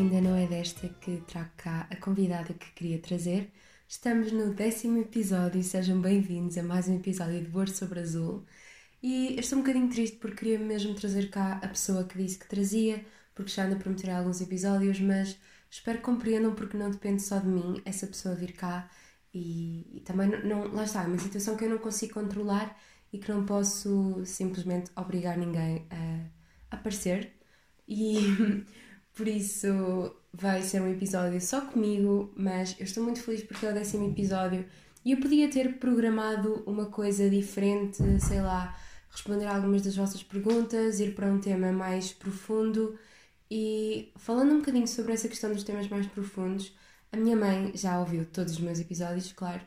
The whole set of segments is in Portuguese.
ainda não é desta que trago cá a convidada que queria trazer. Estamos no décimo episódio e sejam bem-vindos a mais um episódio de Bordo sobre Azul. E estou um bocadinho triste porque queria mesmo trazer cá a pessoa que disse que trazia, porque já anda a prometer alguns episódios, mas espero que compreendam porque não depende só de mim essa pessoa vir cá e, e também não, não, lá está, é uma situação que eu não consigo controlar e que não posso simplesmente obrigar ninguém a aparecer. E por isso vai ser um episódio só comigo, mas eu estou muito feliz porque é o décimo episódio e eu podia ter programado uma coisa diferente, sei lá, responder algumas das vossas perguntas, ir para um tema mais profundo. E falando um bocadinho sobre essa questão dos temas mais profundos, a minha mãe já ouviu todos os meus episódios, claro,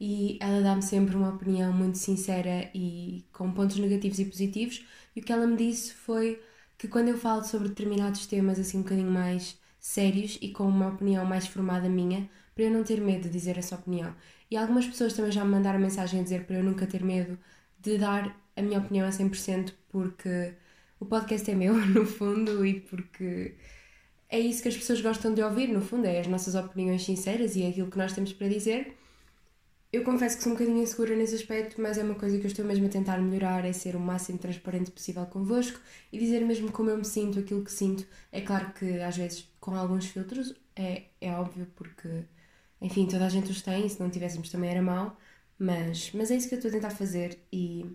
e ela dá-me sempre uma opinião muito sincera e com pontos negativos e positivos, e o que ela me disse foi que quando eu falo sobre determinados temas assim um bocadinho mais sérios e com uma opinião mais formada minha, para eu não ter medo de dizer essa opinião. E algumas pessoas também já me mandaram mensagem a dizer para eu nunca ter medo de dar a minha opinião a 100% porque o podcast é meu, no fundo, e porque é isso que as pessoas gostam de ouvir, no fundo, é as nossas opiniões sinceras e é aquilo que nós temos para dizer. Eu confesso que sou um bocadinho insegura nesse aspecto, mas é uma coisa que eu estou mesmo a tentar melhorar, é ser o máximo transparente possível convosco e dizer mesmo como eu me sinto, aquilo que sinto. É claro que às vezes com alguns filtros, é, é óbvio, porque, enfim, toda a gente os tem, se não tivéssemos também era mau, mas, mas é isso que eu estou a tentar fazer e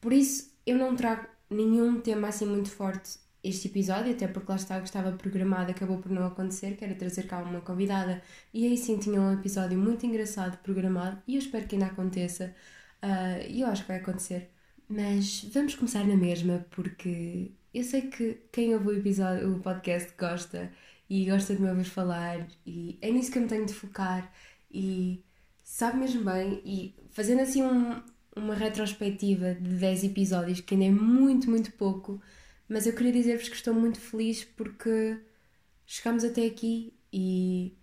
por isso eu não trago nenhum tema assim muito forte este episódio, até porque lá está, que estava programado, acabou por não acontecer, que era trazer cá uma convidada, e aí sim tinha um episódio muito engraçado programado, e eu espero que ainda aconteça, uh, e eu acho que vai acontecer. Mas vamos começar na mesma, porque eu sei que quem ouve o episódio, o podcast gosta, e gosta de me ouvir falar, e é nisso que eu me tenho de focar, e sabe mesmo bem, e fazendo assim um, uma retrospectiva de 10 episódios, que ainda é muito, muito pouco, mas eu queria dizer-vos que estou muito feliz porque chegamos até aqui e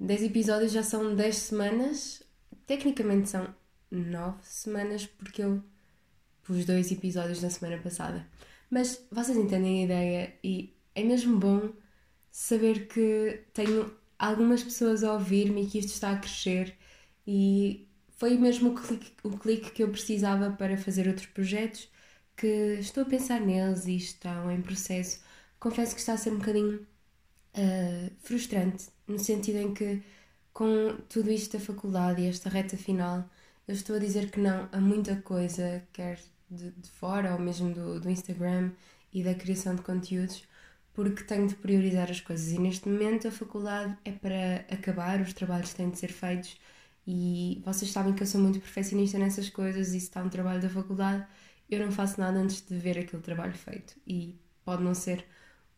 10 episódios já são 10 semanas. Tecnicamente são 9 semanas porque eu pus dois episódios na semana passada. Mas vocês entendem a ideia e é mesmo bom saber que tenho algumas pessoas a ouvir-me e que isto está a crescer e foi mesmo o clique, o clique que eu precisava para fazer outros projetos que estou a pensar neles e estão em processo. Confesso que está a ser um bocadinho uh, frustrante, no sentido em que, com tudo isto da faculdade e esta reta final, eu estou a dizer que não a muita coisa, quer de, de fora ou mesmo do, do Instagram e da criação de conteúdos, porque tenho de priorizar as coisas. E neste momento a faculdade é para acabar, os trabalhos têm de ser feitos. E vocês sabem que eu sou muito perfeccionista nessas coisas, e se está um trabalho da faculdade, eu não faço nada antes de ver aquele trabalho feito. E pode não ser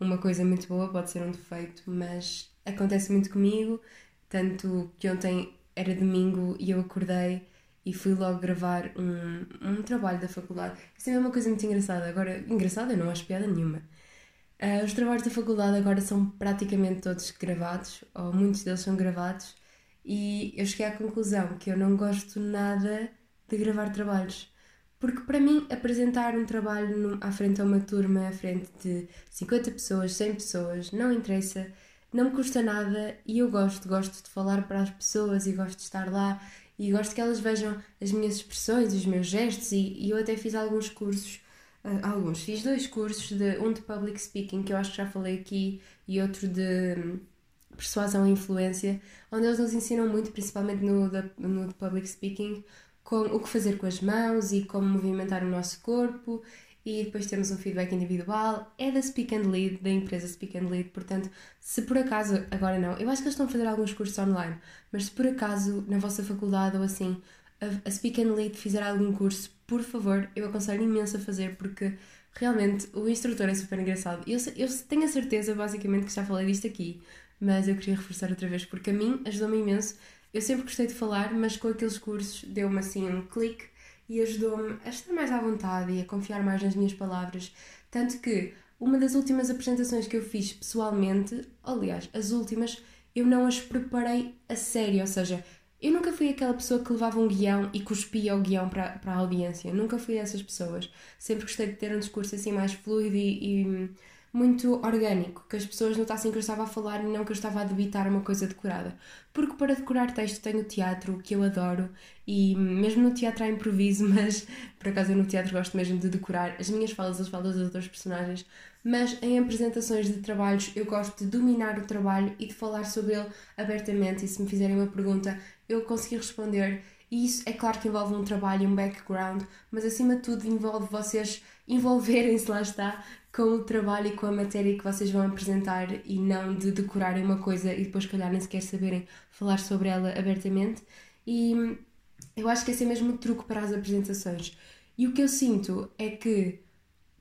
uma coisa muito boa, pode ser um defeito, mas acontece muito comigo. Tanto que ontem era domingo e eu acordei e fui logo gravar um, um trabalho da faculdade. Isso é uma coisa muito engraçada. Agora, engraçada, não acho piada nenhuma. Uh, os trabalhos da faculdade agora são praticamente todos gravados, ou muitos deles são gravados, e eu cheguei à conclusão que eu não gosto nada de gravar trabalhos. Porque para mim, apresentar um trabalho à frente a uma turma, à frente de 50 pessoas, 100 pessoas, não interessa, não me custa nada e eu gosto, gosto de falar para as pessoas e gosto de estar lá e gosto que elas vejam as minhas expressões, os meus gestos e, e eu até fiz alguns cursos, uh, alguns, fiz dois cursos, de, um de Public Speaking, que eu acho que já falei aqui, e outro de um, Persuasão e Influência, onde eles nos ensinam muito, principalmente no, no de Public Speaking, como, o que fazer com as mãos e como movimentar o nosso corpo e depois temos um feedback individual. É da Speak and Lead, da empresa Speak and Lead, portanto, se por acaso, agora não, eu acho que eles estão a fazer alguns cursos online, mas se por acaso na vossa faculdade ou assim a, a Speak and Lead fizer algum curso, por favor, eu aconselho imenso a fazer porque realmente o instrutor é super engraçado. Eu, eu tenho a certeza, basicamente, que já falei disto aqui, mas eu queria reforçar outra vez porque a mim ajudou-me imenso eu sempre gostei de falar, mas com aqueles cursos deu-me assim um clique e ajudou-me a estar mais à vontade e a confiar mais nas minhas palavras. Tanto que uma das últimas apresentações que eu fiz pessoalmente, aliás, as últimas, eu não as preparei a sério, ou seja, eu nunca fui aquela pessoa que levava um guião e cuspia o guião para, para a audiência, nunca fui essas pessoas. Sempre gostei de ter um discurso assim mais fluido e, e muito orgânico, que as pessoas notassem que eu estava a falar e não que eu estava a debitar uma coisa decorada. Porque para decorar texto tenho o teatro, que eu adoro, e mesmo no teatro há improviso, mas por acaso eu no teatro gosto mesmo de decorar as minhas falas, as falas dos outros personagens, mas em apresentações de trabalhos eu gosto de dominar o trabalho e de falar sobre ele abertamente, e se me fizerem uma pergunta eu conseguir responder e isso é claro que envolve um trabalho, um background, mas acima de tudo envolve vocês envolverem-se, lá está, com o trabalho e com a matéria que vocês vão apresentar e não de decorarem uma coisa e depois, calhar, nem sequer saberem falar sobre ela abertamente. E eu acho que esse é mesmo o truque para as apresentações. E o que eu sinto é que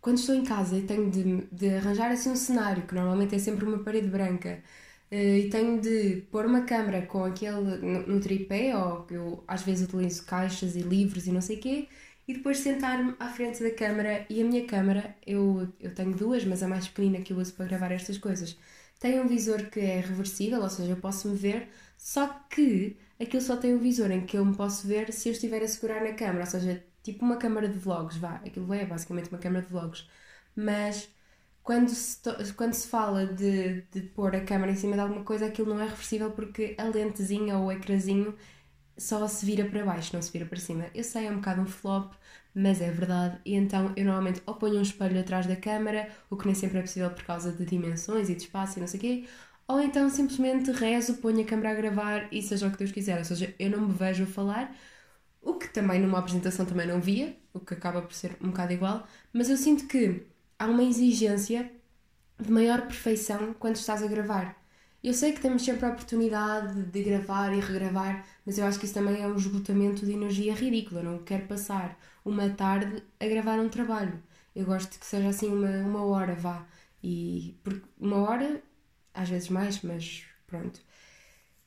quando estou em casa e tenho de, de arranjar assim um cenário, que normalmente é sempre uma parede branca, eh, e tenho de pôr uma câmera com aquele no, no tripé, ou eu às vezes utilizo caixas e livros e não sei o quê, e depois sentar-me à frente da câmera e a minha câmera, eu, eu tenho duas, mas a mais pequenina que eu uso para gravar estas coisas, tem um visor que é reversível, ou seja, eu posso me ver, só que aquilo só tem um visor em que eu me posso ver se eu estiver a segurar na câmera, ou seja, tipo uma câmera de vlogs, vá, aquilo é basicamente uma câmera de vlogs, mas quando se, quando se fala de, de pôr a câmera em cima de alguma coisa, aquilo não é reversível porque a lentezinha ou o ecrãzinho só se vira para baixo, não se vira para cima. Eu sei, é um bocado um flop, mas é verdade. E então eu normalmente ou ponho um espelho atrás da câmera, o que nem sempre é possível por causa de dimensões e de espaço e não sei o quê, ou então simplesmente rezo, ponho a câmera a gravar e seja o que Deus quiser. Ou seja, eu não me vejo a falar, o que também numa apresentação também não via, o que acaba por ser um bocado igual, mas eu sinto que há uma exigência de maior perfeição quando estás a gravar. Eu sei que temos sempre a oportunidade de gravar e regravar, mas eu acho que isso também é um esgotamento de energia ridículo. Eu não quero passar uma tarde a gravar um trabalho. Eu gosto que seja assim uma, uma hora, vá. E porque uma hora, às vezes mais, mas pronto.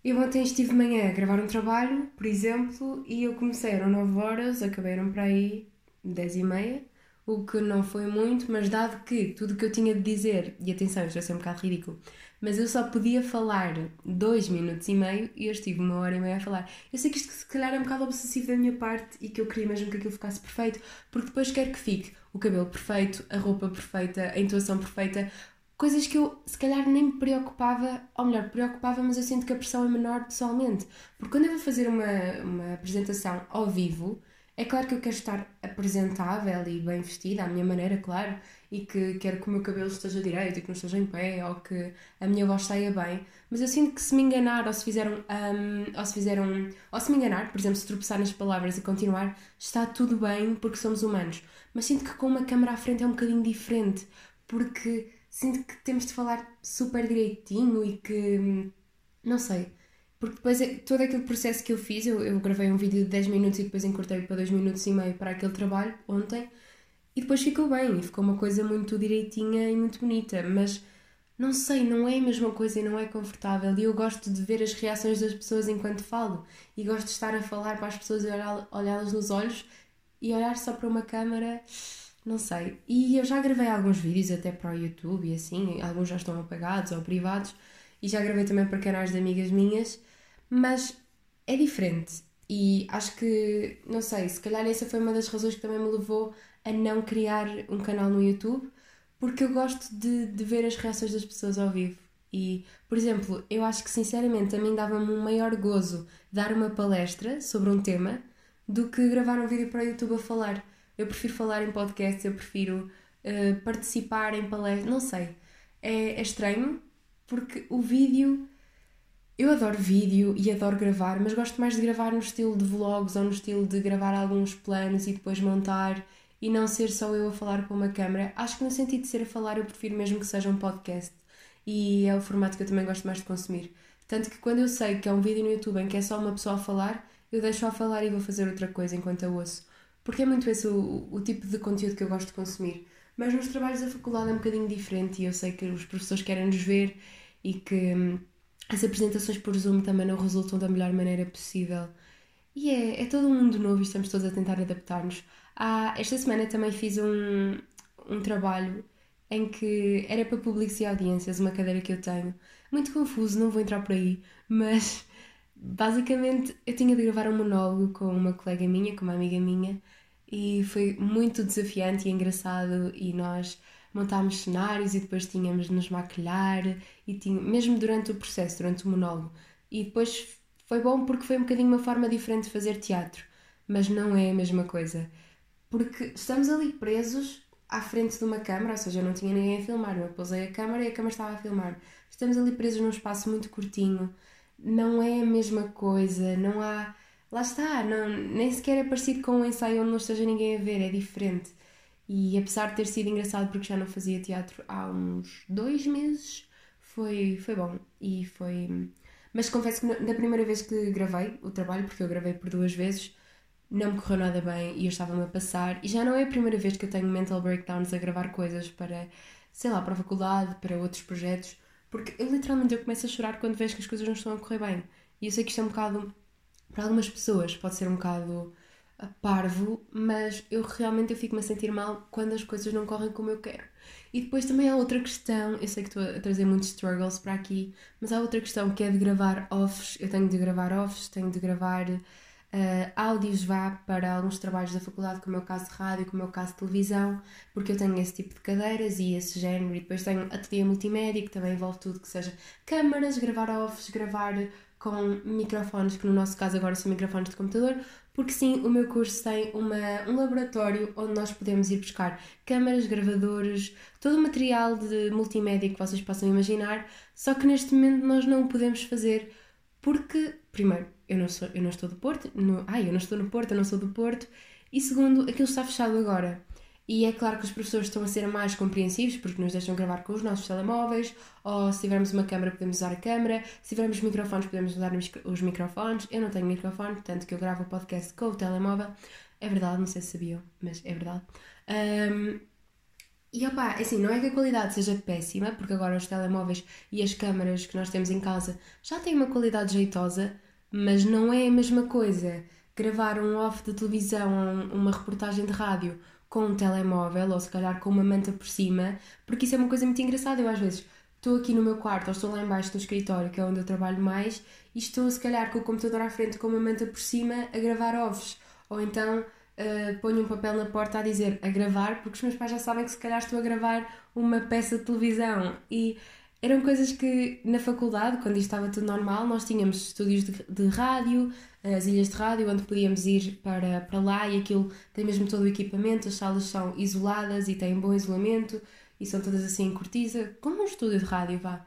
Eu ontem estive de manhã a gravar um trabalho, por exemplo, e eu comecei, eram 9 horas, acabaram para aí 10 e meia o que não foi muito, mas dado que tudo o que eu tinha de dizer, e atenção, isto vai ser um bocado ridículo, mas eu só podia falar dois minutos e meio e eu estive uma hora e meia a falar. Eu sei que isto se calhar é um bocado obsessivo da minha parte e que eu queria mesmo que aquilo ficasse perfeito, porque depois quero que fique o cabelo perfeito, a roupa perfeita, a intuação perfeita, coisas que eu se calhar nem me preocupava, ou melhor, preocupava, mas eu sinto que a pressão é menor pessoalmente. Porque quando eu vou fazer uma, uma apresentação ao vivo, é claro que eu quero estar apresentável e bem vestida, à minha maneira, claro, e que quero que o meu cabelo esteja direito e que não esteja em pé, ou que a minha voz saia bem, mas eu sinto que se me enganar, ou se fizeram, um, ou se fizeram, ou se me enganar, por exemplo, se tropeçar nas palavras e continuar, está tudo bem porque somos humanos. Mas sinto que com uma câmera à frente é um bocadinho diferente, porque sinto que temos de falar super direitinho e que, hum, não sei, porque depois é, todo aquele processo que eu fiz, eu, eu gravei um vídeo de 10 minutos e depois encurtei para 2 minutos e meio para aquele trabalho ontem e depois ficou bem, ficou uma coisa muito direitinha e muito bonita, mas não sei, não é a mesma coisa e não é confortável. E eu gosto de ver as reações das pessoas enquanto falo e gosto de estar a falar para as pessoas e olhá-las nos olhos e olhar só para uma câmera, não sei. E eu já gravei alguns vídeos até para o YouTube e assim, alguns já estão apagados ou privados e já gravei também para canais de amigas minhas, mas é diferente. E acho que, não sei, se calhar essa foi uma das razões que também me levou a não criar um canal no YouTube, porque eu gosto de, de ver as reações das pessoas ao vivo. E, por exemplo, eu acho que sinceramente a mim dava-me um maior gozo dar uma palestra sobre um tema do que gravar um vídeo para o YouTube a falar. Eu prefiro falar em podcast, eu prefiro uh, participar em palestras, não sei. É, é estranho, porque o vídeo. Eu adoro vídeo e adoro gravar, mas gosto mais de gravar no estilo de vlogs ou no estilo de gravar alguns planos e depois montar e não ser só eu a falar para uma câmera. Acho que no sentido de ser a falar, eu prefiro mesmo que seja um podcast e é o formato que eu também gosto mais de consumir. Tanto que quando eu sei que é um vídeo no YouTube em que é só uma pessoa a falar, eu deixo a falar e vou fazer outra coisa enquanto eu ouço. Porque é muito esse o, o tipo de conteúdo que eu gosto de consumir. Mas nos trabalhos da faculdade é um bocadinho diferente e eu sei que os professores querem nos ver e que hum, as apresentações por Zoom também não resultam da melhor maneira possível. E é, é todo um mundo novo e estamos todos a tentar adaptar-nos. Ah, esta semana também fiz um, um trabalho em que era para públicos e audiências, uma cadeira que eu tenho. Muito confuso, não vou entrar por aí, mas basicamente eu tinha de gravar um monólogo com uma colega minha, com uma amiga minha, e foi muito desafiante e engraçado e nós montámos cenários e depois tínhamos de nos maquilhar e tinha, mesmo durante o processo, durante o monólogo. E depois foi bom porque foi um bocadinho uma forma diferente de fazer teatro, mas não é a mesma coisa. Porque estamos ali presos à frente de uma câmara, ou seja, não tinha ninguém a filmar, eu pousei a câmara e a câmara estava a filmar. Estamos ali presos num espaço muito curtinho, não é a mesma coisa, não há. Lá está, não, nem sequer é parecido com um ensaio onde não esteja ninguém a ver, é diferente. E apesar de ter sido engraçado porque já não fazia teatro há uns dois meses, foi, foi bom. E foi. Mas confesso que na primeira vez que gravei o trabalho, porque eu gravei por duas vezes, não me correu nada bem e eu estava-me a passar. E já não é a primeira vez que eu tenho mental breakdowns a gravar coisas para, sei lá, para a faculdade, para outros projetos, porque eu literalmente eu começo a chorar quando vejo que as coisas não estão a correr bem. E eu sei que isto é um bocado, para algumas pessoas, pode ser um bocado parvo, mas eu realmente eu fico-me a sentir mal quando as coisas não correm como eu quero. E depois também há outra questão, eu sei que estou a trazer muitos struggles para aqui, mas há outra questão que é de gravar offs. Eu tenho de gravar offs, tenho de gravar uh, áudios vá para alguns trabalhos da faculdade, como é o caso de rádio, como é o caso de televisão, porque eu tenho esse tipo de cadeiras e esse género, e depois tenho ateliê multimédia, que também envolve tudo que seja câmaras, gravar offs, gravar com microfones, que no nosso caso agora são microfones de computador, porque sim, o meu curso tem uma, um laboratório onde nós podemos ir buscar câmaras, gravadores, todo o material de multimédia que vocês possam imaginar, só que neste momento nós não o podemos fazer porque, primeiro, eu não, sou, eu não estou do Porto, no, ai, eu não estou no Porto, eu não sou do Porto, e segundo, aquilo está fechado agora. E é claro que os professores estão a ser mais compreensivos porque nos deixam gravar com os nossos telemóveis, ou se tivermos uma câmera podemos usar a câmera, se tivermos microfones podemos usar os microfones. Eu não tenho microfone, portanto que eu gravo o podcast com o telemóvel. É verdade, não sei se sabiam, mas é verdade. Um, e opá, é assim, não é que a qualidade seja péssima, porque agora os telemóveis e as câmaras que nós temos em casa já têm uma qualidade jeitosa, mas não é a mesma coisa gravar um off de televisão, uma reportagem de rádio com um telemóvel ou se calhar com uma manta por cima, porque isso é uma coisa muito engraçada. Eu às vezes estou aqui no meu quarto ou estou lá embaixo no escritório, que é onde eu trabalho mais, e estou se calhar com o computador à frente com uma manta por cima a gravar ovos. Ou então uh, ponho um papel na porta a dizer a gravar, porque os meus pais já sabem que se calhar estou a gravar uma peça de televisão. E eram coisas que na faculdade, quando isto estava tudo normal, nós tínhamos estúdios de, de rádio, as ilhas de rádio, onde podíamos ir para, para lá e aquilo tem mesmo todo o equipamento, as salas são isoladas e têm bom isolamento e são todas assim em cortiça, como um estúdio de rádio, vá.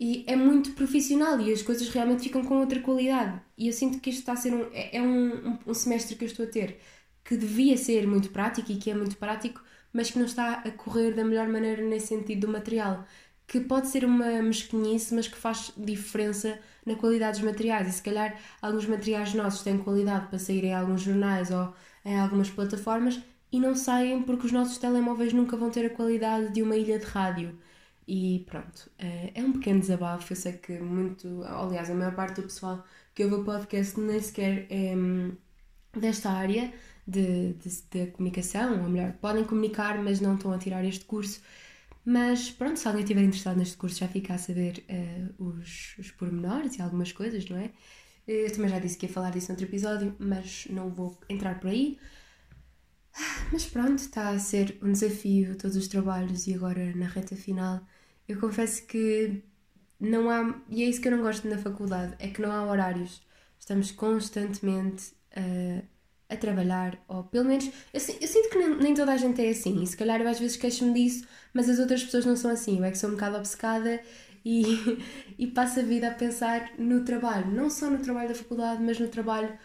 E é muito profissional e as coisas realmente ficam com outra qualidade. E eu sinto que isto está a ser um, é, é um, um semestre que eu estou a ter que devia ser muito prático e que é muito prático, mas que não está a correr da melhor maneira nesse sentido do material que pode ser uma mesquinhice, mas que faz diferença na qualidade dos materiais. E se calhar alguns materiais nossos têm qualidade para sair em alguns jornais ou em algumas plataformas e não saem porque os nossos telemóveis nunca vão ter a qualidade de uma ilha de rádio. E pronto, eh, é um pequeno desabafo. Eu sei que muito, aliás, a maior parte do pessoal que ouve o podcast nem sequer é hum, desta área de, de, de comunicação, ou melhor, podem comunicar, mas não estão a tirar este curso. Mas pronto, se alguém estiver interessado neste curso já fica a saber uh, os, os pormenores e algumas coisas, não é? Eu também já disse que ia falar disso noutro episódio, mas não vou entrar por aí. Mas pronto, está a ser um desafio todos os trabalhos e agora na reta final. Eu confesso que não há, e é isso que eu não gosto na faculdade, é que não há horários. Estamos constantemente uh, a trabalhar, ou pelo menos eu, eu sinto que nem, nem, toda a gente é assim, e se calhar eu às vezes queixo-me disso, mas as outras pessoas não são assim. Eu é que sou um bocado obcecada e, e passo a vida a pensar no trabalho, não só no trabalho da faculdade, mas no trabalho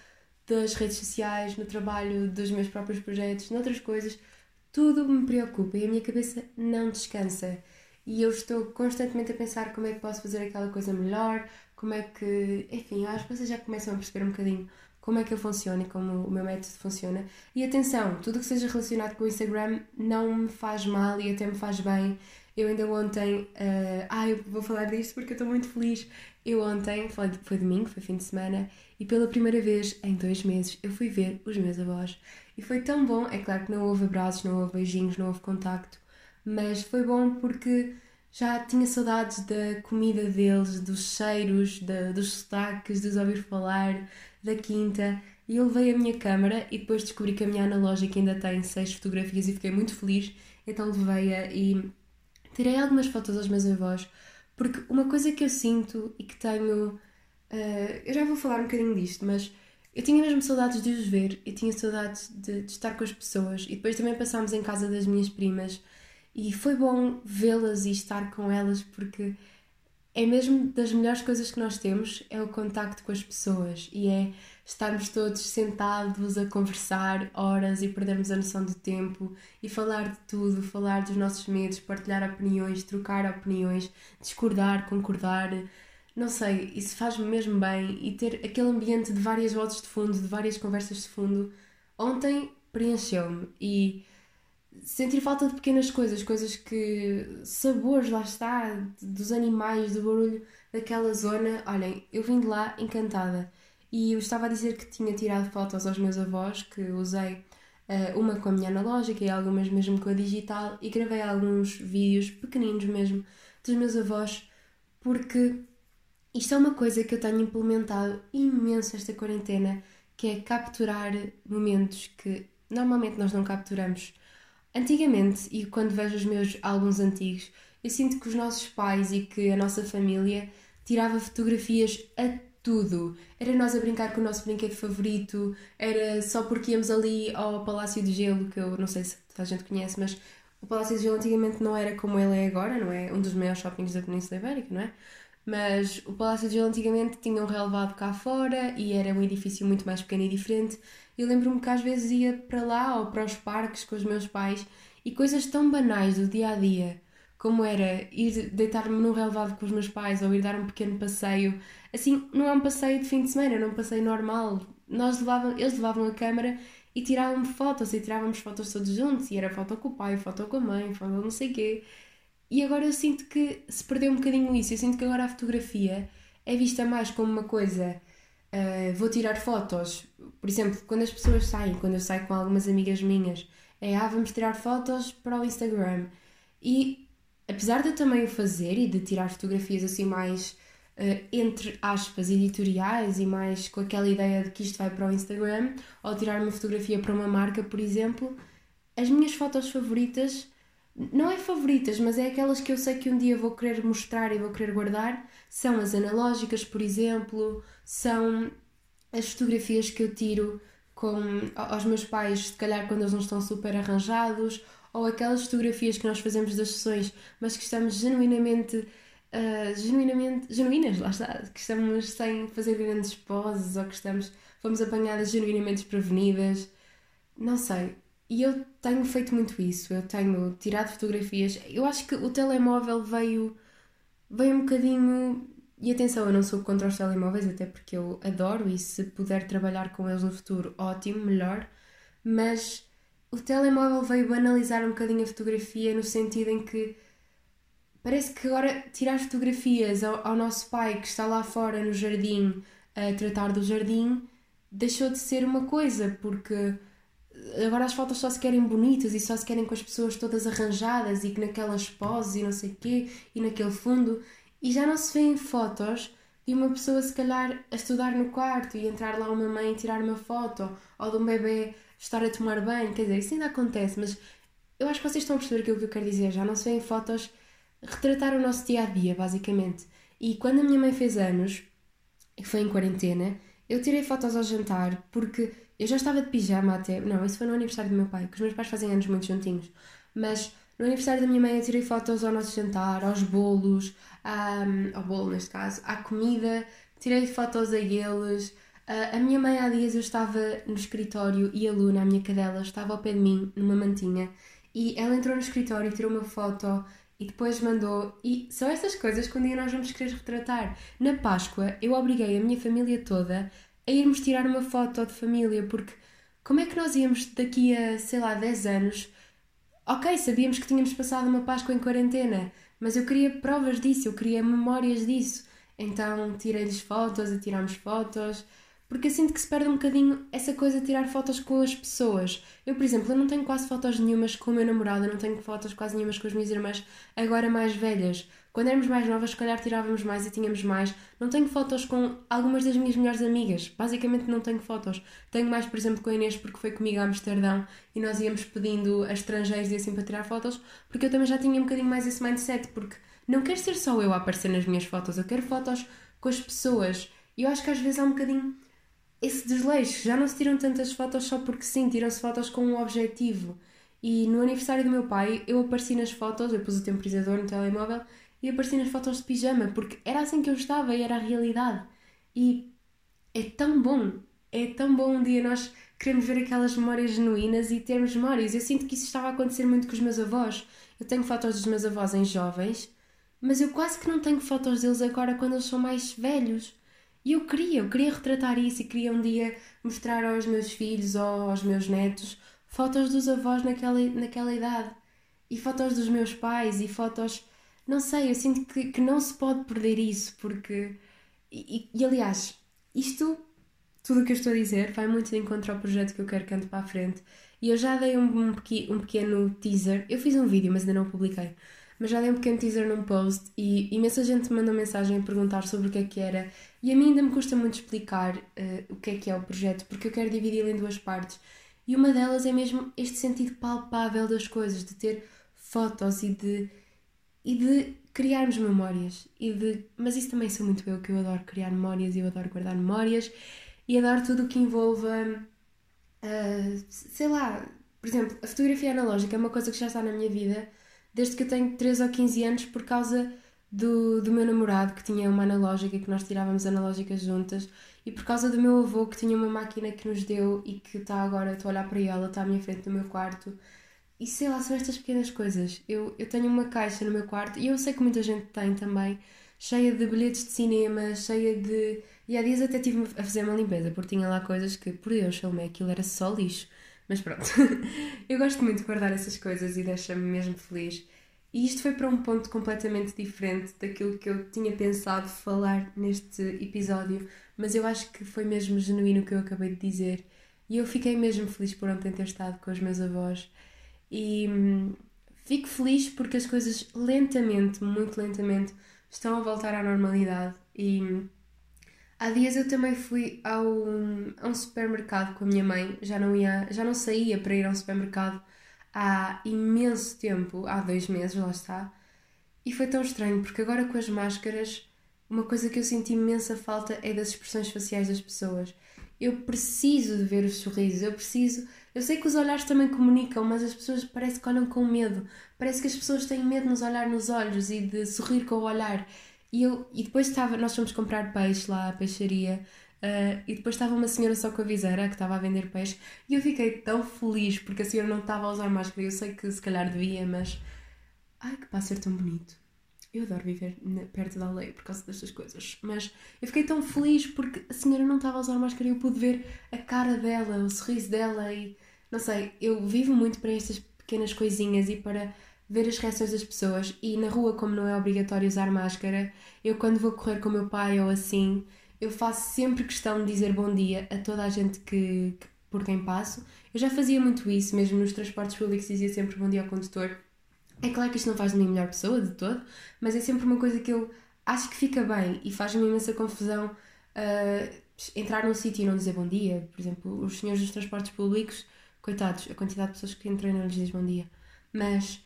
das redes sociais, no trabalho dos meus próprios projetos, noutras coisas. Tudo me preocupa e a minha cabeça não descansa. E eu estou constantemente a pensar como é que posso fazer aquela coisa melhor, como é que. Enfim, acho que vocês já começam a perceber um bocadinho como é que eu funciono e como o meu método funciona. E atenção, tudo que seja relacionado com o Instagram não me faz mal e até me faz bem. Eu ainda ontem. Uh, ah, vou falar disto porque eu estou muito feliz. Eu ontem, foi, foi domingo, foi fim de semana, e pela primeira vez em dois meses eu fui ver os meus avós. E foi tão bom, é claro que não houve abraços, não houve beijinhos, não houve contacto, mas foi bom porque já tinha saudades da comida deles, dos cheiros, dos sotaques, de os ouvir falar, da quinta e eu levei a minha câmera e depois descobri que a minha analógica ainda tem seis fotografias e fiquei muito feliz então levei-a e tirei algumas fotos aos meus avós, porque uma coisa que eu sinto e que tenho. Uh, eu já vou falar um bocadinho disto, mas eu tinha mesmo saudades de os ver, eu tinha saudades de, de estar com as pessoas e depois também passámos em casa das minhas primas e foi bom vê-las e estar com elas porque é mesmo das melhores coisas que nós temos é o contacto com as pessoas e é estarmos todos sentados a conversar horas e perdermos a noção do tempo e falar de tudo, falar dos nossos medos, partilhar opiniões, trocar opiniões, discordar, concordar, não sei, isso faz-me mesmo bem e ter aquele ambiente de várias vozes de fundo, de várias conversas de fundo, ontem preencheu-me e sentir falta de pequenas coisas, coisas que. sabores, lá está, dos animais, do barulho daquela zona. Olhem, eu vim de lá encantada e eu estava a dizer que tinha tirado fotos aos meus avós, que usei uh, uma com a minha analógica e algumas mesmo com a digital, e gravei alguns vídeos pequeninos mesmo dos meus avós, porque isto é uma coisa que eu tenho implementado imenso esta quarentena, que é capturar momentos que normalmente nós não capturamos. Antigamente, e quando vejo os meus álbuns antigos, eu sinto que os nossos pais e que a nossa família tirava fotografias a tudo. Era nós a brincar com o nosso brinquedo favorito, era só porque íamos ali ao Palácio de Gelo, que eu não sei se toda a gente conhece, mas o Palácio de Gelo antigamente não era como ele é agora, não é? Um dos maiores shoppings da Península Ibérica, não é? Mas o Palácio de Gelo antigamente tinha um relevado cá fora e era um edifício muito mais pequeno e diferente. Eu lembro-me que às vezes ia para lá ou para os parques com os meus pais e coisas tão banais do dia a dia, como era ir deitar-me num relevado com os meus pais ou ir dar um pequeno passeio. Assim, não é um passeio de fim de semana, era um passeio normal. Nós levavam, eles levavam a câmera e tiravam fotos e tirávamos fotos todos juntos e era foto com o pai, foto com a mãe, foto não sei o quê. E agora eu sinto que se perdeu um bocadinho isso. Eu sinto que agora a fotografia é vista mais como uma coisa. Uh, vou tirar fotos. Por exemplo, quando as pessoas saem, quando eu saio com algumas amigas minhas, é ah, vamos tirar fotos para o Instagram. E apesar de eu também o fazer e de tirar fotografias assim mais uh, entre aspas editoriais e mais com aquela ideia de que isto vai para o Instagram, ou tirar uma fotografia para uma marca, por exemplo, as minhas fotos favoritas não é favoritas, mas é aquelas que eu sei que um dia vou querer mostrar e vou querer guardar. São as analógicas, por exemplo, são as fotografias que eu tiro com, aos meus pais, se calhar quando eles não estão super arranjados, ou aquelas fotografias que nós fazemos das sessões, mas que estamos genuinamente, uh, genuinamente genuínas, lá está, que estamos sem fazer grandes poses, ou que estamos, fomos apanhadas genuinamente desprevenidas. Não sei, e eu tenho feito muito isso, eu tenho tirado fotografias. Eu acho que o telemóvel veio, veio um bocadinho. E atenção, eu não sou contra os telemóveis, até porque eu adoro e se puder trabalhar com eles no futuro, ótimo, melhor. Mas o telemóvel veio banalizar um bocadinho a fotografia no sentido em que parece que agora tirar fotografias ao, ao nosso pai que está lá fora no jardim a tratar do jardim deixou de ser uma coisa, porque agora as fotos só se querem bonitas e só se querem com as pessoas todas arranjadas e que naquelas poses e não sei quê e naquele fundo. E já não se vêem fotos de uma pessoa se calhar a estudar no quarto e entrar lá uma mãe e tirar uma foto ou de um bebê estar a tomar banho, quer dizer, isso ainda acontece, mas eu acho que vocês estão a perceber aquilo que eu quero dizer, já não se vêem fotos retratar o nosso dia a dia, basicamente. E quando a minha mãe fez anos, que foi em quarentena, eu tirei fotos ao jantar porque eu já estava de pijama até. Não, isso foi no aniversário do meu pai, que os meus pais fazem anos muito juntinhos. Mas no aniversário da minha mãe eu tirei fotos ao nosso jantar, aos bolos, um, ao bolo neste caso, à comida, tirei fotos a eles. Uh, a minha mãe há dias eu estava no escritório e a Luna, a minha cadela, estava ao pé de mim, numa mantinha, e ela entrou no escritório tirou uma foto e depois mandou. E são essas coisas que um dia nós vamos querer retratar. Na Páscoa, eu obriguei a minha família toda a irmos tirar uma foto de família, porque como é que nós íamos daqui a, sei lá, 10 anos? Ok, sabíamos que tínhamos passado uma Páscoa em quarentena, mas eu queria provas disso, eu queria memórias disso. Então tirei-lhes fotos e tirámos fotos, porque eu sinto que se perde um bocadinho essa coisa de tirar fotos com as pessoas. Eu, por exemplo, eu não tenho quase fotos nenhumas com o meu namorado, eu não tenho fotos quase nenhumas com as minhas irmãs, agora mais velhas, Quando éramos mais novas, se calhar tirávamos mais e tínhamos mais. Não tenho fotos com algumas das minhas melhores amigas. Basicamente não tenho fotos. Tenho mais, por exemplo, com a Inês, porque foi comigo a Amsterdão e nós íamos pedindo a estrangeiros e assim para tirar fotos, porque eu também já tinha um bocadinho mais esse mindset, porque não quero ser só eu a aparecer nas minhas fotos, eu quero fotos com as pessoas. E eu acho que às vezes há um bocadinho esse desleixo. Já não se tiram tantas fotos só porque sim, tiram-se fotos com um objetivo. E no aniversário do meu pai, eu apareci nas fotos, eu pus o temporizador no telemóvel e apareci nas fotos de pijama, porque era assim que eu estava e era a realidade. E é tão bom, é tão bom um dia nós queremos ver aquelas memórias genuínas e termos memórias. Eu sinto que isso estava a acontecer muito com os meus avós. Eu tenho fotos dos meus avós em jovens, mas eu quase que não tenho fotos deles agora quando eles são mais velhos. E eu queria, eu queria retratar isso e queria um dia mostrar aos meus filhos ou aos meus netos fotos dos avós naquela, naquela idade. E fotos dos meus pais e fotos não sei, eu sinto que, que não se pode perder isso, porque. E, e aliás, isto, tudo o que eu estou a dizer, vai muito de encontro ao projeto que eu quero que ande para a frente. E eu já dei um, um, pequeno, um pequeno teaser. Eu fiz um vídeo, mas ainda não publiquei. Mas já dei um pequeno teaser num post e imensa gente me mandou mensagem a perguntar sobre o que é que era. E a mim ainda me custa muito explicar uh, o que é que é o projeto, porque eu quero dividi-lo em duas partes. E uma delas é mesmo este sentido palpável das coisas, de ter fotos e de e de criarmos memórias. E de... Mas isso também sou muito eu, que eu adoro criar memórias e eu adoro guardar memórias e adoro tudo o que envolva, uh, sei lá, por exemplo, a fotografia analógica é uma coisa que já está na minha vida desde que eu tenho 13 ou 15 anos por causa do, do meu namorado que tinha uma analógica que nós tirávamos analógicas juntas e por causa do meu avô que tinha uma máquina que nos deu e que está agora, estou a olhar para ela, está à minha frente no meu quarto e sei lá, são estas pequenas coisas. Eu, eu tenho uma caixa no meu quarto e eu sei que muita gente tem também, cheia de bilhetes de cinema, cheia de. E há dias até tive a fazer uma limpeza, porque tinha lá coisas que, por Deus, Salomé, aquilo era só lixo. Mas pronto, eu gosto muito de guardar essas coisas e deixa-me mesmo feliz. E isto foi para um ponto completamente diferente daquilo que eu tinha pensado falar neste episódio, mas eu acho que foi mesmo genuíno o que eu acabei de dizer. E eu fiquei mesmo feliz por ontem ter estado com os meus avós e hum, fico feliz porque as coisas lentamente, muito lentamente, estão a voltar à normalidade. E hum, há dias eu também fui ao, a um supermercado com a minha mãe, já não, ia, já não saía para ir ao supermercado há imenso tempo, há dois meses, lá está. E foi tão estranho, porque agora com as máscaras, uma coisa que eu senti imensa falta é das expressões faciais das pessoas. Eu preciso de ver os sorrisos, eu preciso eu sei que os olhares também comunicam, mas as pessoas parece que olham com medo. Parece que as pessoas têm medo de nos olhar nos olhos e de sorrir com o olhar. E, eu, e depois estava, nós fomos comprar peixe lá à peixaria uh, e depois estava uma senhora só com a viseira que estava a vender peixe e eu fiquei tão feliz porque a senhora não estava a usar máscara. Eu sei que se calhar devia, mas. Ai, que pode ser tão bonito. Eu adoro viver perto da aldeia por causa destas coisas. Mas eu fiquei tão feliz porque a senhora não estava a usar máscara e eu pude ver a cara dela, o sorriso dela e não sei, eu vivo muito para estas pequenas coisinhas e para ver as reações das pessoas. E na rua, como não é obrigatório usar máscara, eu quando vou correr com o meu pai ou assim, eu faço sempre questão de dizer bom dia a toda a gente que, que por quem passo. Eu já fazia muito isso, mesmo nos transportes públicos dizia sempre bom dia ao condutor é claro que isto não faz de mim melhor pessoa de todo, mas é sempre uma coisa que eu acho que fica bem e faz-me imensa confusão uh, entrar num sítio e não dizer bom dia. Por exemplo, os senhores dos transportes públicos, coitados, a quantidade de pessoas que entram e não lhes diz bom dia. Mas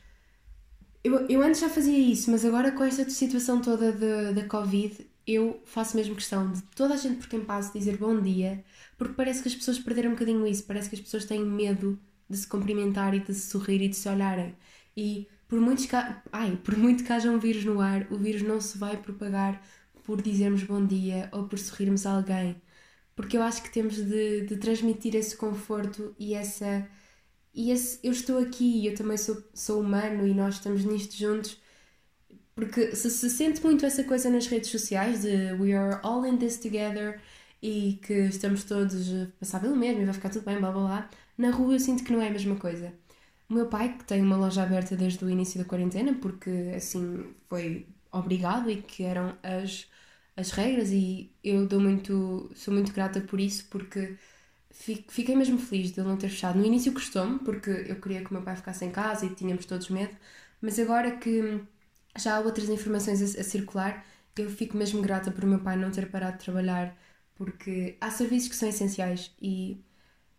eu, eu antes já fazia isso, mas agora com esta situação toda da Covid, eu faço mesmo questão de toda a gente por quem passo dizer bom dia, porque parece que as pessoas perderam um bocadinho isso, parece que as pessoas têm medo de se cumprimentar e de se sorrir e de se olharem. E por, muitos Ai, por muito que haja um vírus no ar, o vírus não se vai propagar por dizermos bom dia ou por sorrirmos a alguém. Porque eu acho que temos de, de transmitir esse conforto e essa. E esse, eu estou aqui e eu também sou, sou humano e nós estamos nisto juntos. Porque se se sente muito essa coisa nas redes sociais de we are all in this together e que estamos todos a passar pelo mesmo e vai ficar tudo bem, blá blá blá, na rua eu sinto que não é a mesma coisa. O meu pai, que tem uma loja aberta desde o início da quarentena, porque assim foi obrigado e que eram as, as regras, e eu dou muito, sou muito grata por isso, porque fiquei mesmo feliz de ele não ter fechado. No início custou-me, porque eu queria que o meu pai ficasse em casa e tínhamos todos medo, mas agora que já há outras informações a, a circular. Eu fico mesmo grata por meu pai não ter parado de trabalhar, porque há serviços que são essenciais e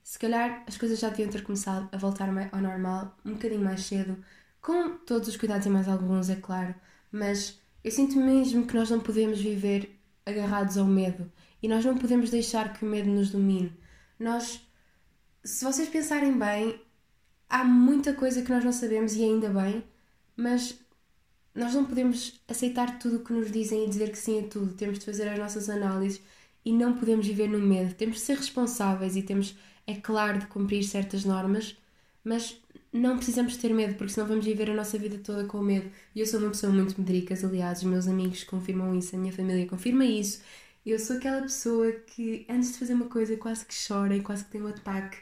se calhar as coisas já deviam ter começado a voltar ao normal um bocadinho mais cedo, com todos os cuidados e mais alguns, é claro, mas eu sinto mesmo que nós não podemos viver agarrados ao medo e nós não podemos deixar que o medo nos domine. Nós, se vocês pensarem bem, há muita coisa que nós não sabemos e ainda bem, mas nós não podemos aceitar tudo o que nos dizem e dizer que sim a tudo. Temos de fazer as nossas análises e não podemos viver no medo. Temos de ser responsáveis e temos, é claro, de cumprir certas normas, mas não precisamos ter medo, porque senão vamos viver a nossa vida toda com medo. E eu sou uma pessoa muito medricas, aliás, os meus amigos confirmam isso, a minha família confirma isso. Eu sou aquela pessoa que antes de fazer uma coisa quase que chora e quase que tem um ataque,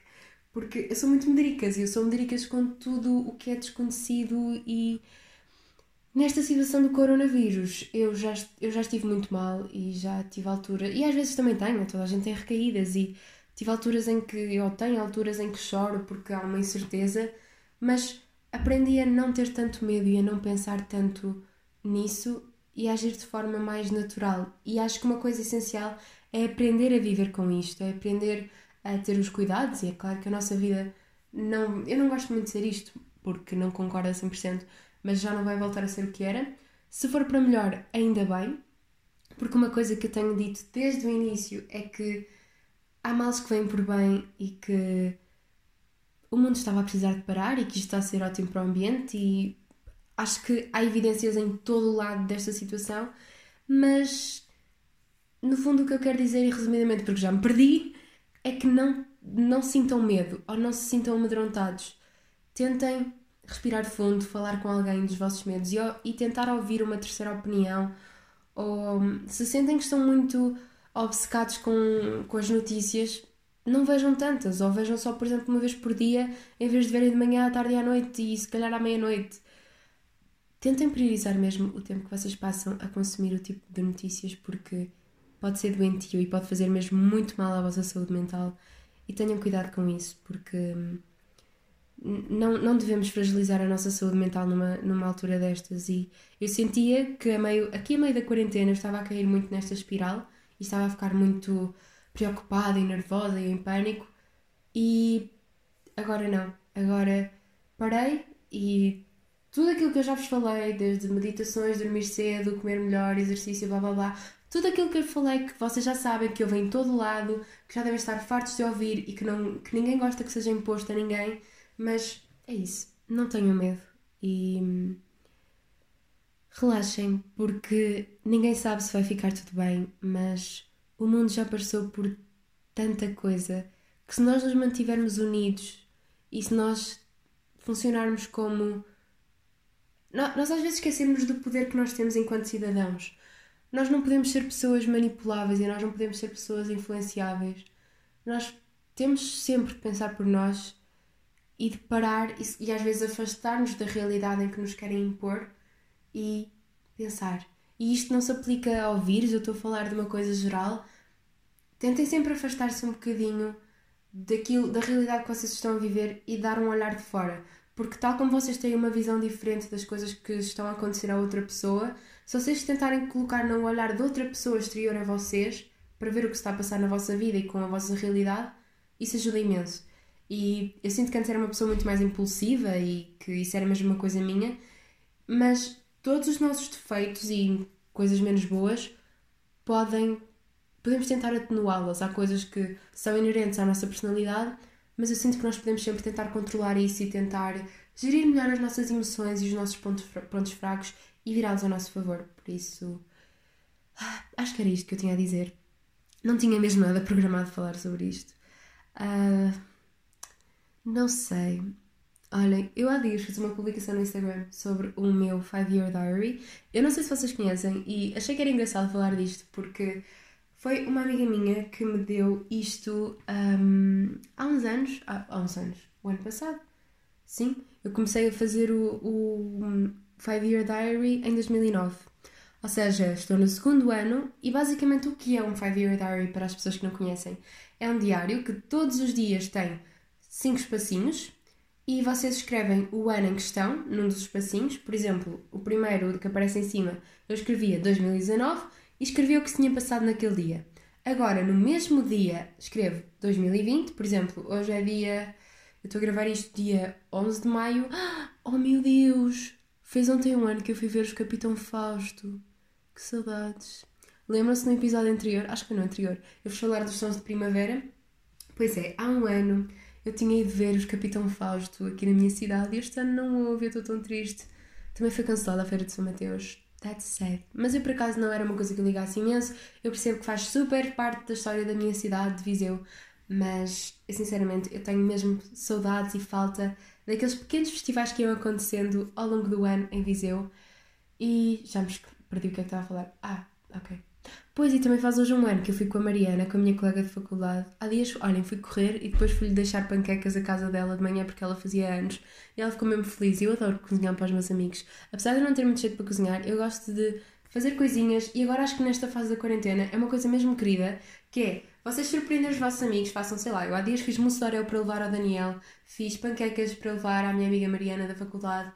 porque eu sou muito medricas e eu sou medricas com tudo o que é desconhecido e nesta situação do coronavírus eu já, eu já estive muito mal e já tive altura, e às vezes também tenho, toda a gente tem recaídas e tive alturas em que eu tenho alturas em que choro porque há uma incerteza mas aprendi a não ter tanto medo e a não pensar tanto nisso e a agir de forma mais natural. E acho que uma coisa essencial é aprender a viver com isto, é aprender a ter os cuidados. E é claro que a nossa vida não. Eu não gosto muito de ser isto, porque não concordo a 100%, mas já não vai voltar a ser o que era. Se for para melhor, ainda bem, porque uma coisa que eu tenho dito desde o início é que há males que vêm por bem e que o mundo estava a precisar de parar e que isto está a ser ótimo para o ambiente e acho que há evidências em todo o lado desta situação, mas no fundo o que eu quero dizer, e resumidamente porque já me perdi, é que não, não sintam medo ou não se sintam amedrontados. Tentem respirar fundo, falar com alguém dos vossos medos e, e tentar ouvir uma terceira opinião ou se sentem que estão muito obcecados com, com as notícias, não vejam tantas, ou vejam só, por exemplo, uma vez por dia, em vez de verem de manhã, à tarde e à noite e se calhar à meia-noite. Tentem priorizar mesmo o tempo que vocês passam a consumir o tipo de notícias, porque pode ser doentio e pode fazer mesmo muito mal à vossa saúde mental. E tenham cuidado com isso, porque hum, não, não devemos fragilizar a nossa saúde mental numa, numa altura destas. E eu sentia que a meio, aqui a meio da quarentena eu estava a cair muito nesta espiral e estava a ficar muito preocupada e nervosa e em pânico. E agora não. Agora parei e tudo aquilo que eu já vos falei, desde meditações, dormir cedo, comer melhor, exercício, blá blá blá, tudo aquilo que eu falei que vocês já sabem, que eu venho em todo lado, que já devem estar fartos de ouvir e que, não, que ninguém gosta que seja imposto a ninguém, mas é isso. Não tenham medo e hum, relaxem, porque ninguém sabe se vai ficar tudo bem, mas o mundo já passou por tanta coisa que se nós nos mantivermos unidos e se nós funcionarmos como. Nós às vezes esquecemos do poder que nós temos enquanto cidadãos. Nós não podemos ser pessoas manipuláveis e nós não podemos ser pessoas influenciáveis. Nós temos sempre de pensar por nós e de parar e, e às vezes afastar-nos da realidade em que nos querem impor e pensar. E isto não se aplica ao vírus, eu estou a falar de uma coisa geral. Tentem sempre afastar-se um bocadinho daquilo, da realidade que vocês estão a viver e dar um olhar de fora. Porque, tal como vocês têm uma visão diferente das coisas que estão a acontecer a outra pessoa, se vocês tentarem colocar no olhar de outra pessoa exterior a vocês, para ver o que está a passar na vossa vida e com a vossa realidade, isso ajuda imenso. E eu sinto que antes era uma pessoa muito mais impulsiva e que isso era mesmo uma coisa minha, mas todos os nossos defeitos e coisas menos boas podem podemos tentar atenuá-las. Há coisas que são inerentes à nossa personalidade, mas eu sinto que nós podemos sempre tentar controlar isso e tentar gerir melhor as nossas emoções e os nossos pontos, pontos fracos e virá-los ao nosso favor. Por isso, ah, acho que era isto que eu tinha a dizer. Não tinha mesmo nada programado falar sobre isto. Uh, não sei. Olhem, eu há dias fiz uma publicação no Instagram sobre o meu 5 Year Diary. Eu não sei se vocês conhecem e achei que era engraçado falar disto porque foi uma amiga minha que me deu isto um, há uns anos. Há, uns anos. O ano passado. Sim, eu comecei a fazer o, o 5 Year Diary em 2009. Ou seja, estou no segundo ano e basicamente o que é um 5 Year Diary para as pessoas que não conhecem? É um diário que todos os dias tem 5 espacinhos e vocês escrevem o ano em questão, num dos espacinhos. Por exemplo, o primeiro que aparece em cima, eu escrevia 2019 e escrevia o que se tinha passado naquele dia. Agora, no mesmo dia, escrevo 2020, por exemplo, hoje é dia. Eu estou a gravar isto dia 11 de maio. Oh meu Deus! Fez ontem um ano que eu fui ver os Capitão Fausto. Que saudades! Lembram-se no episódio anterior? Acho que foi no anterior. Eu vos falar dos sons de primavera. Pois é, há um ano eu tinha ido ver os Capitão Fausto aqui na minha cidade e este ano não houve, eu estou tão triste. Também foi cancelada a Feira de São Mateus. That's sad. Mas eu por acaso não era uma coisa que eu ligasse imenso. Eu percebo que faz super parte da história da minha cidade, de Viseu. Mas, eu, sinceramente, eu tenho mesmo saudades e falta daqueles pequenos festivais que iam acontecendo ao longo do ano em Viseu. E já me perdi o que é que estava a falar. Ah, ok. Pois, e também faz hoje um ano que eu fui com a Mariana, com a minha colega de faculdade. Há dias, olhem, fui correr e depois fui-lhe deixar panquecas à casa dela de manhã porque ela fazia anos. E ela ficou mesmo feliz. E eu adoro cozinhar para os meus amigos. Apesar de eu não ter muito jeito para cozinhar, eu gosto de fazer coisinhas. E agora acho que nesta fase da quarentena é uma coisa mesmo querida, que é vocês surpreendem os vossos amigos, façam, sei lá, eu há dias fiz mousse para levar ao Daniel, fiz panquecas para levar à minha amiga Mariana da faculdade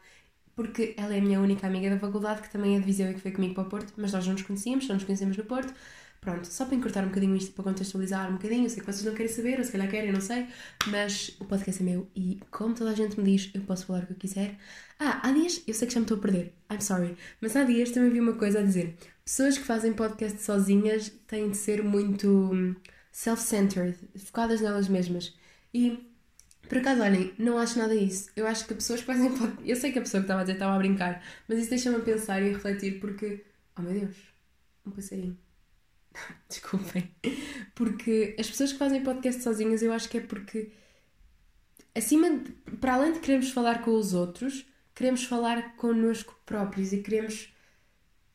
porque ela é a minha única amiga da faculdade, que também é de Viseu e que foi comigo para o Porto, mas nós não nos conhecíamos, só nos conhecemos no Porto. Pronto, só para encurtar um bocadinho isto, para contextualizar um bocadinho, eu sei que vocês não querem saber, ou se calhar querem, não sei, mas o podcast é meu e, como toda a gente me diz, eu posso falar o que eu quiser. Ah, há dias, eu sei que já me estou a perder, I'm sorry, mas há dias também vi uma coisa a dizer: pessoas que fazem podcast sozinhas têm de ser muito hum, self-centered, focadas nelas mesmas. E por acaso, olhem, não acho nada disso. Eu acho que pessoas que fazem podcast. Eu sei que a pessoa que estava a dizer estava a brincar, mas isso deixa-me a pensar e a refletir porque. Oh meu Deus, um passarinho. Desculpem. Porque as pessoas que fazem podcast sozinhas, eu acho que é porque. Acima de, para além de queremos falar com os outros, queremos falar connosco próprios e queremos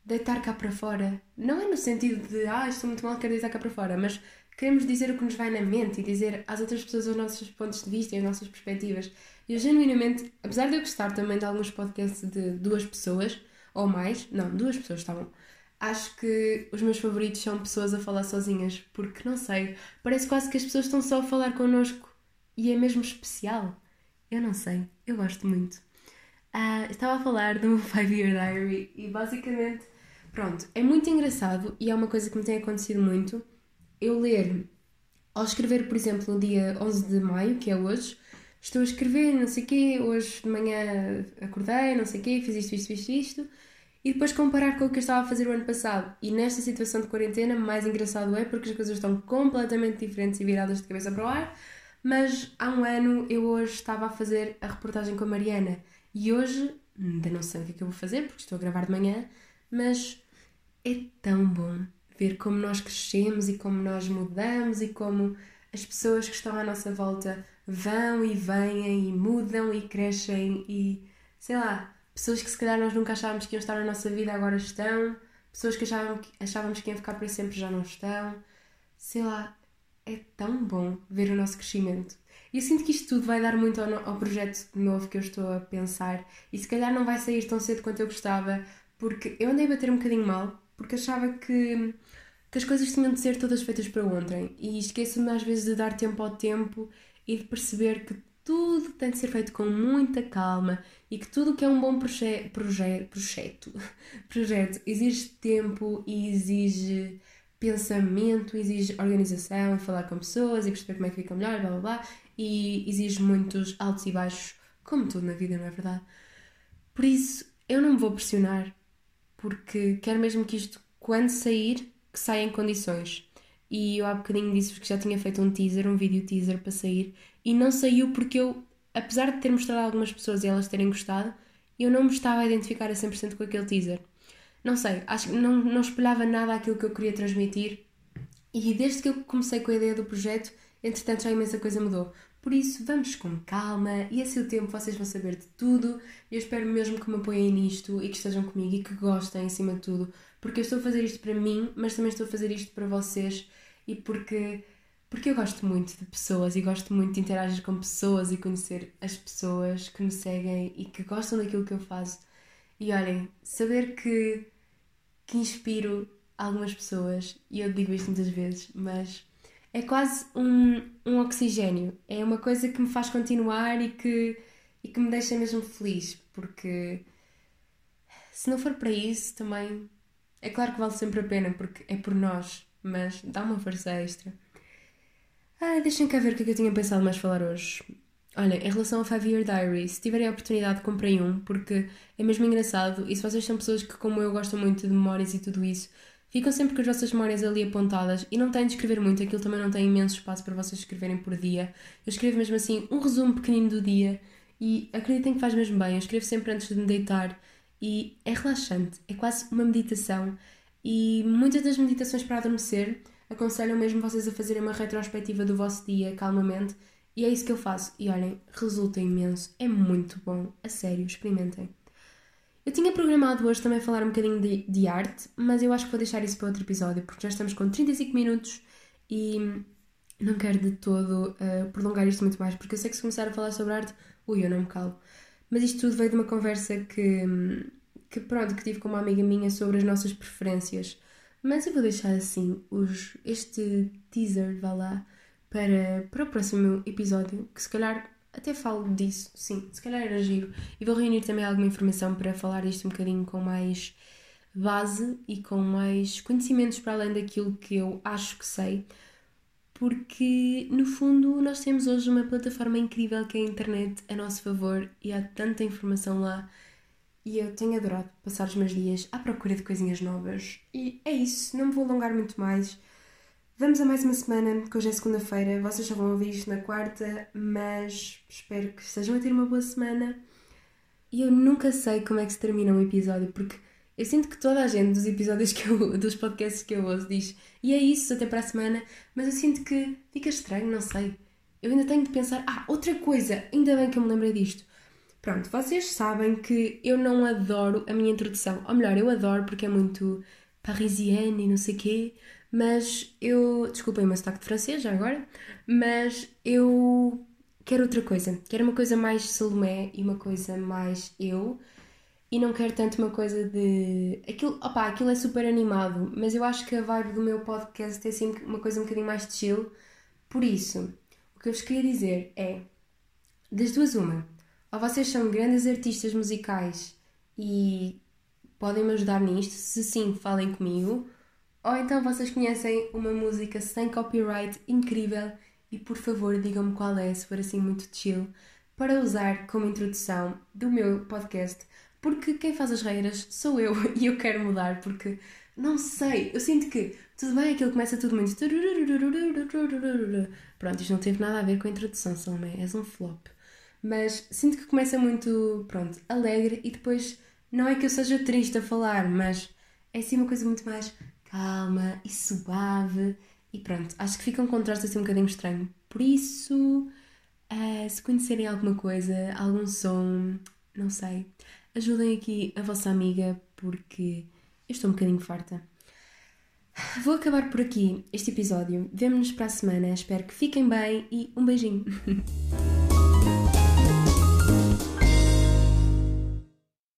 deitar cá para fora. Não é no sentido de, ah, estou muito mal, quero deitar cá para fora, mas queremos dizer o que nos vai na mente e dizer às outras pessoas os nossos pontos de vista e as nossas perspectivas. E eu genuinamente, apesar de eu gostar também de alguns podcasts de duas pessoas ou mais, não, duas pessoas estavam. Acho que os meus favoritos são pessoas a falar sozinhas, porque não sei, parece quase que as pessoas estão só a falar connosco e é mesmo especial. Eu não sei, eu gosto muito. Uh, estava a falar do Five Year Diary e basicamente, pronto, é muito engraçado e é uma coisa que me tem acontecido muito eu ler, ao escrever, por exemplo, no dia 11 de maio, que é hoje, estou a escrever, não sei o quê, hoje de manhã acordei, não sei o quê, fiz isto, isto, isto, isto, e depois comparar com o que eu estava a fazer o ano passado. E nesta situação de quarentena, mais engraçado é porque as coisas estão completamente diferentes e viradas de cabeça para o ar, mas há um ano eu hoje estava a fazer a reportagem com a Mariana e hoje ainda não sei o que é que eu vou fazer porque estou a gravar de manhã, mas é tão bom ver como nós crescemos e como nós mudamos e como as pessoas que estão à nossa volta vão e vêm e mudam e crescem e sei lá, pessoas que se calhar nós nunca achávamos que iam estar na nossa vida agora estão, pessoas que achávamos, achávamos que iam ficar para sempre já não estão, sei lá, é tão bom ver o nosso crescimento. E eu sinto que isto tudo vai dar muito ao, ao projeto novo que eu estou a pensar e se calhar não vai sair tão cedo quanto eu gostava, porque eu andei a bater um bocadinho mal, porque achava que que as coisas tinham de ser todas feitas para ontem e esqueço-me às vezes de dar tempo ao tempo e de perceber que tudo tem de ser feito com muita calma e que tudo que é um bom proje proje projeto, projeto exige tempo e exige pensamento, exige organização falar com pessoas e perceber como é que fica melhor, blá blá blá, e exige muitos altos e baixos, como tudo na vida, não é verdade? Por isso, eu não me vou pressionar, porque quero mesmo que isto, quando sair, que saia em condições. E eu há bocadinho disse que já tinha feito um teaser, um vídeo teaser para sair, e não saiu porque eu, apesar de ter mostrado a algumas pessoas e elas terem gostado, eu não me estava a identificar a 100% com aquele teaser. Não sei, acho que não, não espelhava nada aquilo que eu queria transmitir. E desde que eu comecei com a ideia do projeto, entretanto já imensa coisa mudou. Por isso, vamos com calma e a seu tempo vocês vão saber de tudo. Eu espero mesmo que me apoiem nisto e que estejam comigo e que gostem, acima de tudo, porque eu estou a fazer isto para mim, mas também estou a fazer isto para vocês e porque porque eu gosto muito de pessoas e gosto muito de interagir com pessoas e conhecer as pessoas que me seguem e que gostam daquilo que eu faço. E olhem, saber que, que inspiro algumas pessoas, e eu digo isto muitas vezes, mas é quase um, um oxigênio. É uma coisa que me faz continuar e que, e que me deixa mesmo feliz, porque se não for para isso também é claro que vale sempre a pena porque é por nós, mas dá uma força extra. Ah, deixem cá ver o que é que eu tinha pensado mais falar hoje. Olha, em relação ao Five Year Diary, se tiverem a oportunidade, comprei um, porque é mesmo engraçado e se vocês são pessoas que, como eu, gostam muito de memórias e tudo isso, ficam sempre com as vossas memórias ali apontadas e não têm de escrever muito, aquilo também não tem imenso espaço para vocês escreverem por dia. Eu escrevo mesmo assim um resumo pequenino do dia e acreditem que faz mesmo bem. Eu escrevo sempre antes de me deitar e é relaxante, é quase uma meditação. E muitas das meditações para adormecer aconselham mesmo vocês a fazerem uma retrospectiva do vosso dia calmamente e é isso que eu faço. E olhem, resulta imenso. É muito bom. A sério, experimentem. Eu tinha programado hoje também falar um bocadinho de, de, arte, mas eu acho que vou deixar isso para outro episódio, porque já estamos com 35 minutos e não quero de todo uh, prolongar isto muito mais, porque eu sei que se começar a falar sobre arte, ui, eu não me calo. Mas isto tudo veio de uma conversa que, que pronto, que tive com uma amiga minha sobre as nossas preferências. Mas eu vou deixar assim os, este teaser, vá lá, para, para o próximo episódio, que se calhar até falo disso, sim, se calhar era giro. E vou reunir também alguma informação para falar disto um bocadinho com mais base e com mais conhecimentos para além daquilo que eu acho que sei, porque no fundo nós temos hoje uma plataforma incrível que é a internet a nosso favor e há tanta informação lá. E eu tenho adorado passar os meus dias à procura de coisinhas novas. E é isso, não me vou alongar muito mais. Vamos a mais uma semana, que hoje é segunda-feira, vocês só vão ouvir isto na quarta, mas espero que estejam a ter uma boa semana. E eu nunca sei como é que se termina um episódio, porque eu sinto que toda a gente dos episódios que eu, dos podcasts que eu ouço diz e é isso, até para a semana, mas eu sinto que fica estranho, não sei. Eu ainda tenho de pensar, ah, outra coisa, ainda bem que eu me lembrei disto. Pronto, vocês sabem que eu não adoro a minha introdução, ou melhor, eu adoro porque é muito parisienne e não sei quê, mas eu. Desculpem o meu sotaque de francês já agora, mas eu quero outra coisa. Quero uma coisa mais Salomé e uma coisa mais eu. E não quero tanto uma coisa de. Aquilo, opa, aquilo é super animado, mas eu acho que a vibe do meu podcast é assim uma coisa um bocadinho mais chill. Por isso, o que eu vos queria dizer é: das duas, uma. Ou vocês são grandes artistas musicais e podem me ajudar nisto, se sim, falem comigo. Ou então vocês conhecem uma música sem copyright incrível e por favor digam-me qual é, se for assim muito chill, para usar como introdução do meu podcast, porque quem faz as regras sou eu e eu quero mudar porque não sei, eu sinto que tudo bem, aquilo começa tudo muito. Pronto, isto não teve nada a ver com a introdução, Salomé, és um flop. Mas sinto que começa muito, pronto, alegre e depois não é que eu seja triste a falar, mas é assim uma coisa muito mais calma e suave. E pronto, acho que fica um contraste assim um bocadinho estranho. Por isso, uh, se conhecerem alguma coisa, algum som, não sei, ajudem aqui a vossa amiga porque eu estou um bocadinho farta. Vou acabar por aqui este episódio. Vemo-nos para a semana. Espero que fiquem bem e um beijinho.